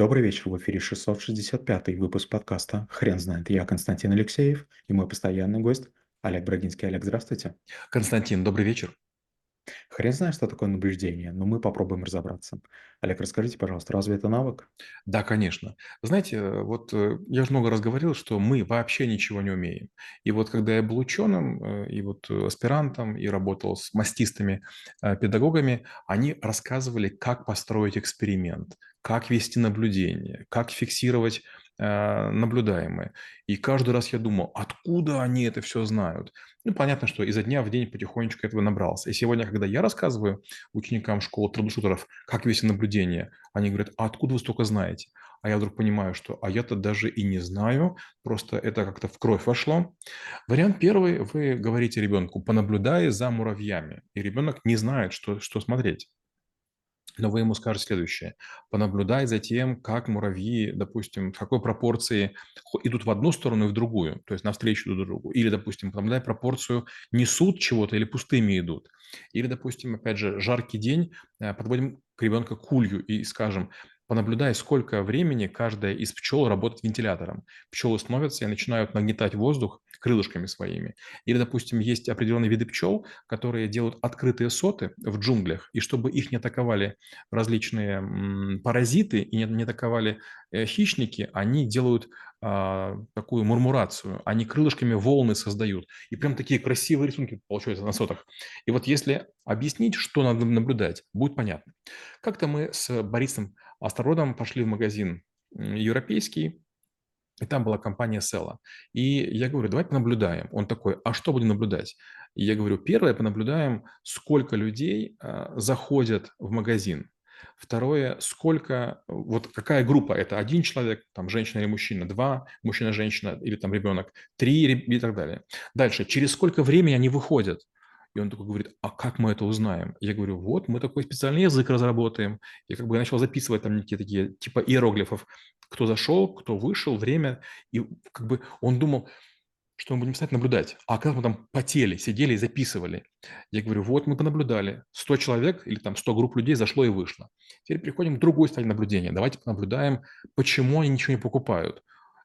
Добрый вечер, в эфире 665 выпуск подкаста «Хрен знает». Я Константин Алексеев и мой постоянный гость Олег Брагинский. Олег, здравствуйте. Константин, добрый вечер. Хрен знает, что такое наблюдение, но мы попробуем разобраться. Олег, расскажите, пожалуйста, разве это навык? Да, конечно. Знаете, э, вот э, я же много раз говорил, что мы вообще ничего не умеем. И вот когда я был ученым, э, и вот аспирантом, и работал с мастистыми педагогами, они рассказывали, как построить эксперимент, как вести наблюдение, как фиксировать наблюдаемое. И каждый раз я думал, откуда они это все знают? Ну, понятно, что изо дня в день потихонечку этого набрался. И сегодня, когда я рассказываю ученикам школы трэблшутеров, как вести наблюдение, они говорят, а откуда вы столько знаете? А я вдруг понимаю, что а я-то даже и не знаю, просто это как-то в кровь вошло. Вариант первый, вы говорите ребенку, понаблюдай за муравьями, и ребенок не знает, что, что смотреть. Но вы ему скажете следующее. Понаблюдай за тем, как муравьи, допустим, в какой пропорции идут в одну сторону и в другую, то есть навстречу друг другу. Или, допустим, понаблюдай пропорцию, несут чего-то или пустыми идут. Или, допустим, опять же, жаркий день, э, подводим к ребенку кулью и скажем, понаблюдай, сколько времени каждая из пчел работает вентилятором. Пчелы становятся и начинают нагнетать воздух крылышками своими. Или, допустим, есть определенные виды пчел, которые делают открытые соты в джунглях, и чтобы их не атаковали различные паразиты и не атаковали э, хищники, они делают а, такую мурмурацию, они крылышками волны создают. И прям такие красивые рисунки получаются на сотах. И вот если объяснить, что надо наблюдать, будет понятно. Как-то мы с Борисом Астародом пошли в магазин европейский, и там была компания Села. И я говорю, давай понаблюдаем. Он такой, а что будем наблюдать? И я говорю, первое, понаблюдаем, сколько людей э, заходят в магазин. Второе, сколько, вот какая группа, это один человек, там женщина или мужчина, два, мужчина, женщина или там ребенок, три и так далее. Дальше, через сколько времени они выходят? И он такой говорит, а как мы это узнаем? Я говорю, вот, мы такой специальный язык разработаем. И как бы я начал записывать там некие такие типа иероглифов, кто зашел, кто вышел, время. И как бы он думал, что мы будем писать наблюдать. А как мы там потели, сидели и записывали. Я говорю, вот мы понаблюдали. 100 человек или там 100 групп людей зашло и вышло. Теперь переходим к другой стадии наблюдения. Давайте понаблюдаем, почему они ничего не покупают.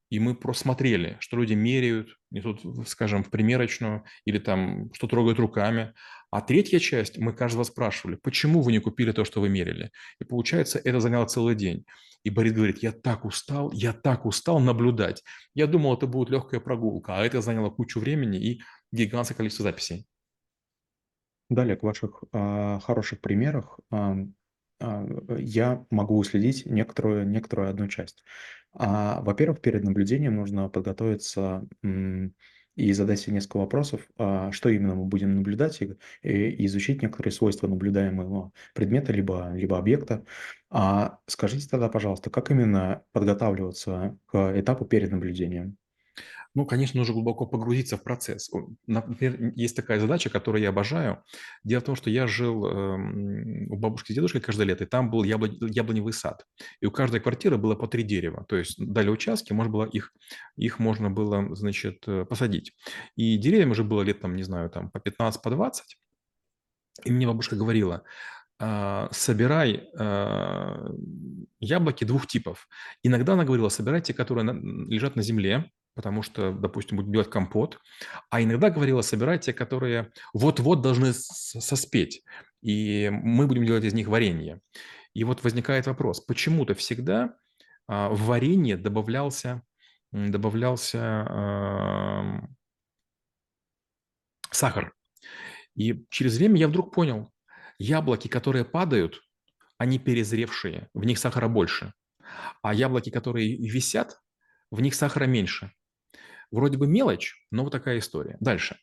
И мы просто смотрели, что люди меряют, несут, скажем, в примерочную или там что трогают руками. А третья часть, мы каждого спрашивали, почему вы не купили то, что вы мерили? И получается, это заняло целый день. И Борис говорит, я так устал, я так устал наблюдать. Я думал, это будет легкая прогулка, а это заняло кучу времени и гигантское количество записей. Далее, к ваших э, хороших примерах э, я могу уследить некоторую, некоторую одну часть. А, во-первых, перед наблюдением нужно подготовиться и задать себе несколько вопросов, а, что именно мы будем наблюдать, и изучить некоторые свойства наблюдаемого предмета либо, либо объекта. А скажите тогда, пожалуйста, как именно подготавливаться к этапу перед наблюдением? Ну, конечно, нужно глубоко погрузиться в процесс. Например, есть такая задача, которую я обожаю. Дело в том, что я жил эм, у бабушки с дедушкой каждое лето, и там был яблонь, яблоневый сад. И у каждой квартиры было по три дерева. То есть дали участки, можно было их, их можно было, значит, э, посадить. И деревьям уже было лет, там, не знаю, там по 15, по 20. И мне бабушка говорила, «А, собирай а, яблоки двух типов. Иногда она говорила, собирай те, которые лежат на земле, потому что, допустим, будет делать компот. А иногда говорила, собирать те, которые вот-вот должны соспеть, и мы будем делать из них варенье. И вот возникает вопрос, почему-то всегда а, в варенье добавлялся, добавлялся э, сахар. И через время я вдруг понял, яблоки, которые падают, они перезревшие, в них сахара больше. А яблоки, которые висят, в них сахара меньше. Вроде бы мелочь, но вот такая история. Дальше.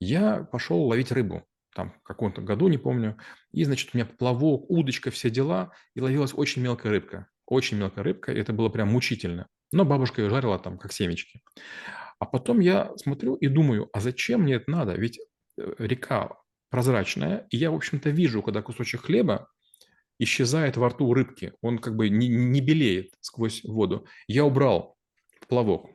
Я пошел ловить рыбу. Там в каком-то году, не помню. И, значит, у меня плавок, удочка, все дела. И ловилась очень мелкая рыбка. Очень мелкая рыбка. И это было прям мучительно. Но бабушка ее жарила там, как семечки. А потом я смотрю и думаю, а зачем мне это надо? Ведь э, река прозрачная, и я, в общем-то, вижу, когда кусочек хлеба исчезает во рту рыбки. Он как бы не, не белеет сквозь воду. Я убрал плавок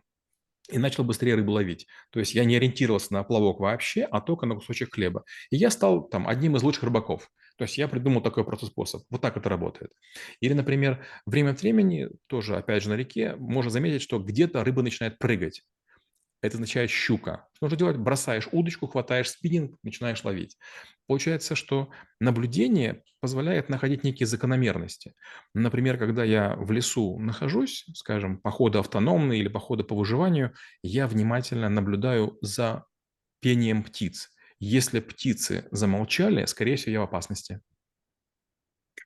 и начал быстрее рыбу ловить. То есть я не ориентировался на плавок вообще, а только на кусочек хлеба. И я стал там одним из лучших рыбаков. То есть я придумал такой простой способ. Вот так это работает. Или, например, время от времени, тоже, опять же, на реке, можно заметить, что где-то рыба начинает прыгать. Это означает щука. Что нужно делать? Бросаешь удочку, хватаешь спиннинг, начинаешь ловить. Получается, что наблюдение позволяет находить некие закономерности. Например, когда я в лесу нахожусь, скажем, походы автономные или походы по выживанию, я внимательно наблюдаю за пением птиц. Если птицы замолчали, скорее всего, я в опасности.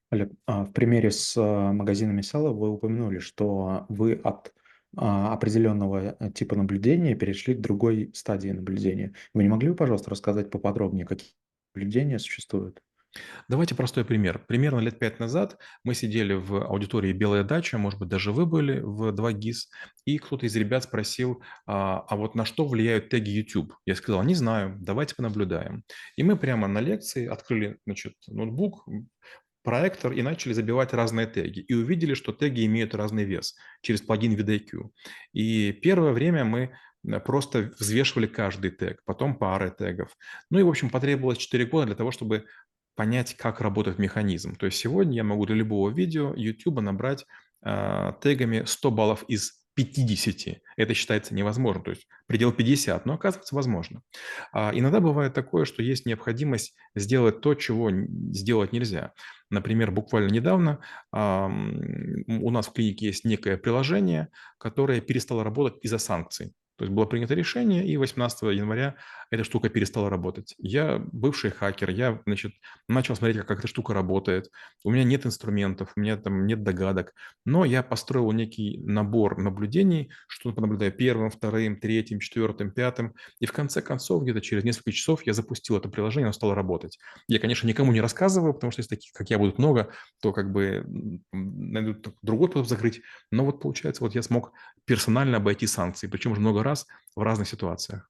Олег, а в примере с а, магазинами сала вы упомянули, что вы от определенного э, типа наблюдения перешли к другой стадии наблюдения. Вы не могли бы, пожалуйста, рассказать поподробнее, какие наблюдения существуют? Давайте простой пример. Примерно лет пять назад мы сидели в аудитории «Белая дача», может быть, даже вы были в 2GIS, и кто-то из ребят спросил, а, а вот на что влияют теги YouTube? Я сказал, не знаю, давайте понаблюдаем. И мы прямо на лекции открыли значит, ноутбук, проектор и начали забивать разные теги. И увидели, что теги имеют разный вес через плагин VidIQ. И первое время мы э, просто взвешивали каждый тег, потом пары тегов. Ну и, в общем, потребовалось 4 года для того, чтобы понять, как работает механизм. То есть сегодня я могу для любого видео YouTube набрать э, тегами 100 баллов из 50. Это считается невозможно. То есть предел 50, но оказывается возможно. А иногда бывает такое, что есть необходимость сделать то, чего сделать нельзя. Например, буквально недавно а, у нас в клинике есть некое приложение, которое перестало работать из-за санкций. То есть было принято решение, и 18 января эта штука перестала работать. Я бывший хакер, я, значит, начал смотреть, как, эта штука работает. У меня нет инструментов, у меня там нет догадок, но я построил некий набор наблюдений, что понаблюдаю первым, вторым, третьим, четвертым, пятым, и в конце концов, где-то через несколько часов я запустил это приложение, оно стало работать. Я, конечно, никому не рассказываю, потому что если таких, как я, будут много, то как бы найдут другой способ закрыть, но вот получается, вот я смог персонально обойти санкции, причем уже много раз в разных ситуациях.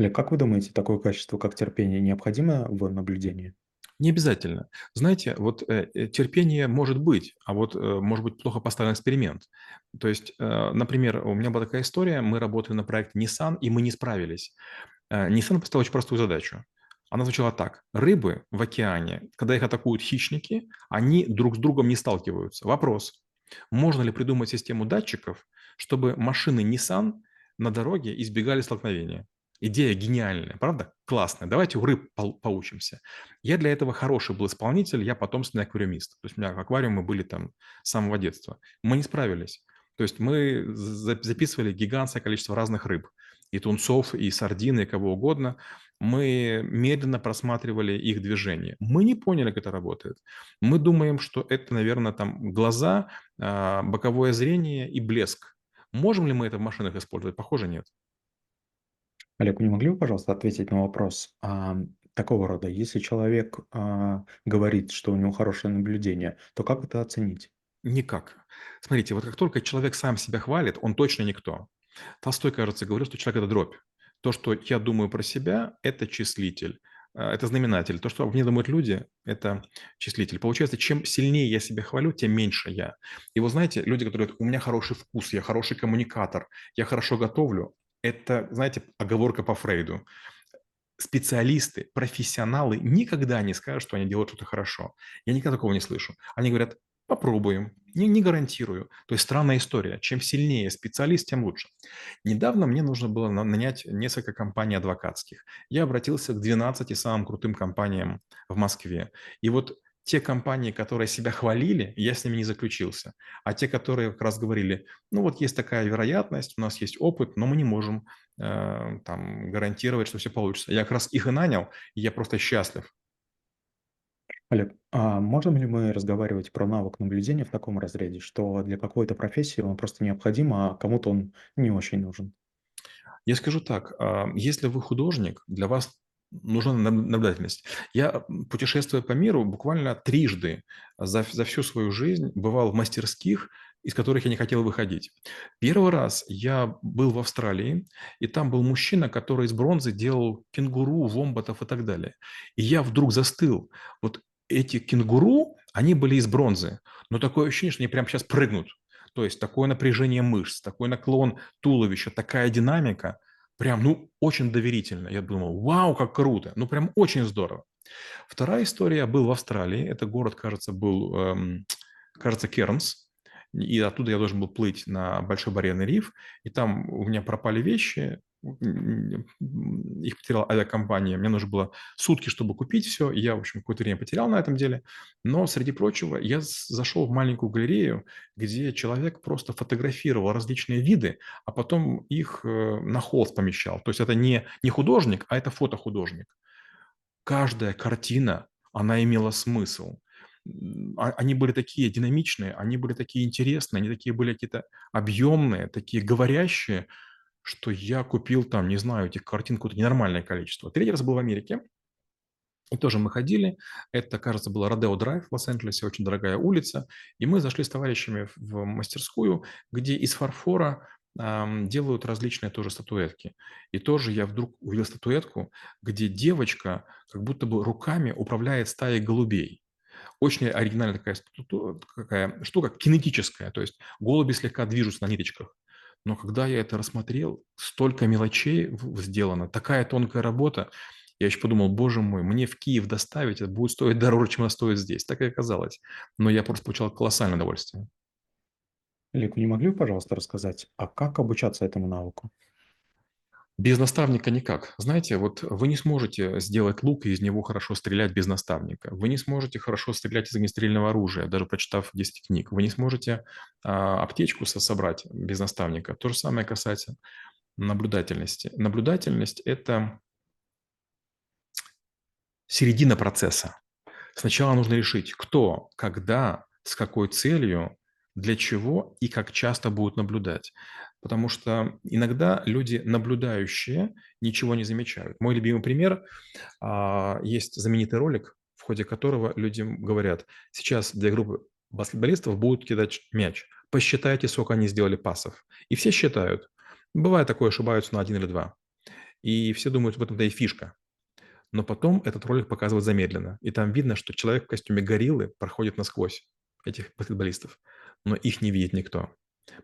Олег, как вы думаете, такое качество, как терпение, необходимо в наблюдении? Не обязательно. Знаете, вот э, э, терпение может быть, а вот э, может быть плохо поставлен эксперимент. То есть, э, например, у меня была такая история, мы работали на проекте Nissan, и мы не справились. Э, Nissan поставил очень простую задачу. Она звучала так. Рыбы в океане, когда их атакуют хищники, они друг с другом не сталкиваются. Вопрос. Можно ли придумать систему датчиков, чтобы машины Nissan на дороге избегали столкновения? Идея гениальная, правда? Классная. Давайте у рыб поучимся. Я для этого хороший был исполнитель, я потомственный аквариумист. То есть у меня аквариумы были там с самого детства. Мы не справились. То есть мы записывали гигантское количество разных рыб. И тунцов, и сардины, и кого угодно. Мы медленно просматривали их движение. Мы не поняли, как это работает. Мы думаем, что это, наверное, там глаза, а, боковое зрение и блеск. Можем ли мы это в машинах использовать? Похоже, нет. Олег, не могли бы, пожалуйста, ответить на вопрос а, такого рода? Если человек а, говорит, что у него хорошее наблюдение, то как это оценить? Никак. Смотрите, вот как только человек сам себя хвалит, он точно никто. Толстой, кажется, говорил, что человек – это дробь. То, что я думаю про себя, это числитель, а, это знаменатель. То, что мне думают люди, это числитель. Получается, чем сильнее я себя хвалю, тем меньше я. И вы знаете, люди, которые говорят, у меня хороший вкус, я хороший коммуникатор, я хорошо готовлю, это, знаете, оговорка по Фрейду. Специалисты, профессионалы никогда не скажут, что они делают что-то хорошо. Я никогда такого не слышу. Они говорят, попробуем, не, не гарантирую. То есть странная история. Чем сильнее специалист, тем лучше. Недавно мне нужно было нанять несколько компаний адвокатских. Я обратился к 12 самым крутым компаниям в Москве. И вот те компании, которые себя хвалили, я с ними не заключился. А те, которые как раз говорили, ну вот есть такая вероятность, у нас есть опыт, но мы не можем э, там гарантировать, что все получится. Я как раз их и нанял, и я просто счастлив. Олег, а можем ли мы разговаривать про навык наблюдения в таком разряде, что для какой-то профессии он просто необходим, а кому-то он не очень нужен? Я скажу так, а, если вы художник, для вас нужна наблюдательность. Я, путешествуя по миру, буквально трижды за, за всю свою жизнь бывал в мастерских, из которых я не хотел выходить. Первый раз я был в Австралии, и там был мужчина, который из бронзы делал кенгуру, вомбатов и так далее. И я вдруг застыл. Вот эти кенгуру, они были из бронзы, но такое ощущение, что они прямо сейчас прыгнут. То есть такое напряжение мышц, такой наклон туловища, такая динамика – прям, ну, очень доверительно. Я думал, вау, как круто, ну, прям очень здорово. Вторая история. Был в Австралии. Это город, кажется, был, эм, кажется, Кернс. И оттуда я должен был плыть на Большой барьерный риф. И там у меня пропали вещи. Их потеряла авиакомпания. Мне нужно было сутки, чтобы купить все. И я, в общем, какое-то время потерял на этом деле. Но, среди прочего, я зашел в маленькую галерею, где человек просто фотографировал различные виды, а потом их э, на холст помещал. То есть это не, не художник, а это фотохудожник каждая картина, она имела смысл. А, они были такие динамичные, они были такие интересные, они такие были какие-то объемные, такие говорящие, что я купил там, не знаю, этих картин какое-то ненормальное количество. Третий раз был в Америке, и тоже мы ходили. Это, кажется, было Родео Драйв в Лос-Анджелесе, очень дорогая улица. И мы зашли с товарищами в мастерскую, где из фарфора делают различные тоже статуэтки. И тоже я вдруг увидел статуэтку, где девочка как будто бы руками управляет стаей голубей. Очень оригинальная такая, такая штука, кинетическая, то есть голуби слегка движутся на ниточках. Но когда я это рассмотрел, столько мелочей сделано, такая тонкая работа, я еще подумал, боже мой, мне в Киев доставить, это будет стоить дороже, чем это стоит здесь. Так и оказалось. Но я просто получал колоссальное удовольствие. Вы не могли бы, пожалуйста, рассказать, а как обучаться этому навыку? Без наставника никак. Знаете, вот вы не сможете сделать лук и из него хорошо стрелять без наставника. Вы не сможете хорошо стрелять из огнестрельного оружия, даже прочитав 10 книг. Вы не сможете а, аптечку собрать без наставника. То же самое касается наблюдательности. Наблюдательность – это середина процесса. Сначала нужно решить, кто, когда, с какой целью для чего и как часто будут наблюдать. Потому что иногда люди, наблюдающие, ничего не замечают. Мой любимый пример а, – есть знаменитый ролик, в ходе которого людям говорят, сейчас для группы баскетболистов будут кидать мяч. Посчитайте, сколько они сделали пасов. И все считают. Бывает такое, ошибаются на один или два. И все думают, в этом-то и фишка. Но потом этот ролик показывают замедленно. И там видно, что человек в костюме гориллы проходит насквозь этих баскетболистов но их не видит никто.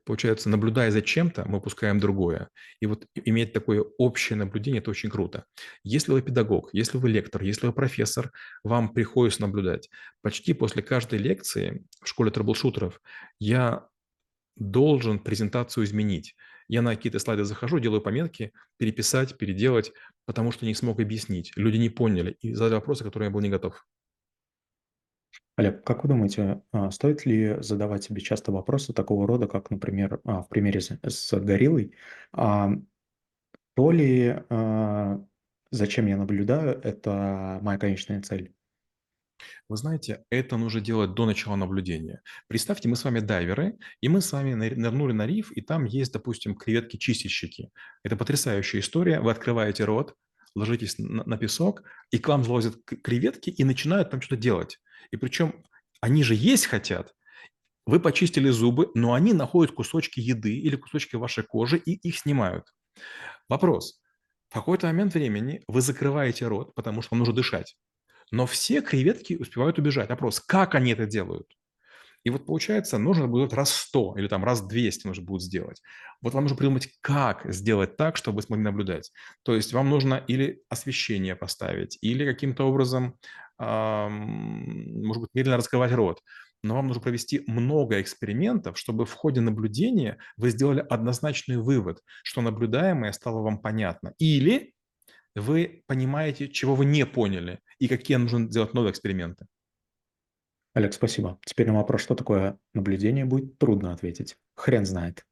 Получается, наблюдая за чем-то, мы упускаем другое. И вот иметь такое общее наблюдение – это очень круто. Если вы педагог, если вы лектор, если вы профессор, вам приходится наблюдать. Почти после каждой лекции в школе трэблшутеров я должен презентацию изменить. Я на какие-то слайды захожу, делаю пометки, переписать, переделать, потому что не смог объяснить. Люди не поняли и задали вопросы, которые я был не готов. Олег, как вы думаете, а, стоит ли задавать себе часто вопросы такого рода, как, например, а, в примере с, гориллой, а, то ли зачем я наблюдаю, это моя конечная цель? Вы знаете, это нужно делать до начала наблюдения. Представьте, мы с вами дайверы, и мы с вами нырнули на риф, и там есть, допустим, креветки-чистильщики. Это потрясающая история. Вы открываете рот, ложитесь на песок, и к вам залазят креветки и начинают там что-то делать. И причем они же есть хотят. Вы почистили зубы, но они находят кусочки еды или кусочки вашей кожи и их снимают. Вопрос. В какой-то момент времени вы закрываете рот, потому что вам нужно дышать. Но все креветки успевают убежать. Вопрос, как они это делают? И вот получается, нужно будет раз 100 или там раз 200 нужно будет сделать. Вот вам нужно придумать, как сделать так, чтобы вы смогли наблюдать. То есть вам нужно или освещение поставить, или каким-то образом, может быть, медленно раскрывать рот. Но вам нужно провести много экспериментов, чтобы в ходе наблюдения вы сделали однозначный вывод, что наблюдаемое стало вам понятно. Или вы понимаете, чего вы не поняли, и какие нужно делать новые эксперименты. Олег, спасибо. Теперь на вопрос, что такое наблюдение, будет трудно ответить. Хрен знает.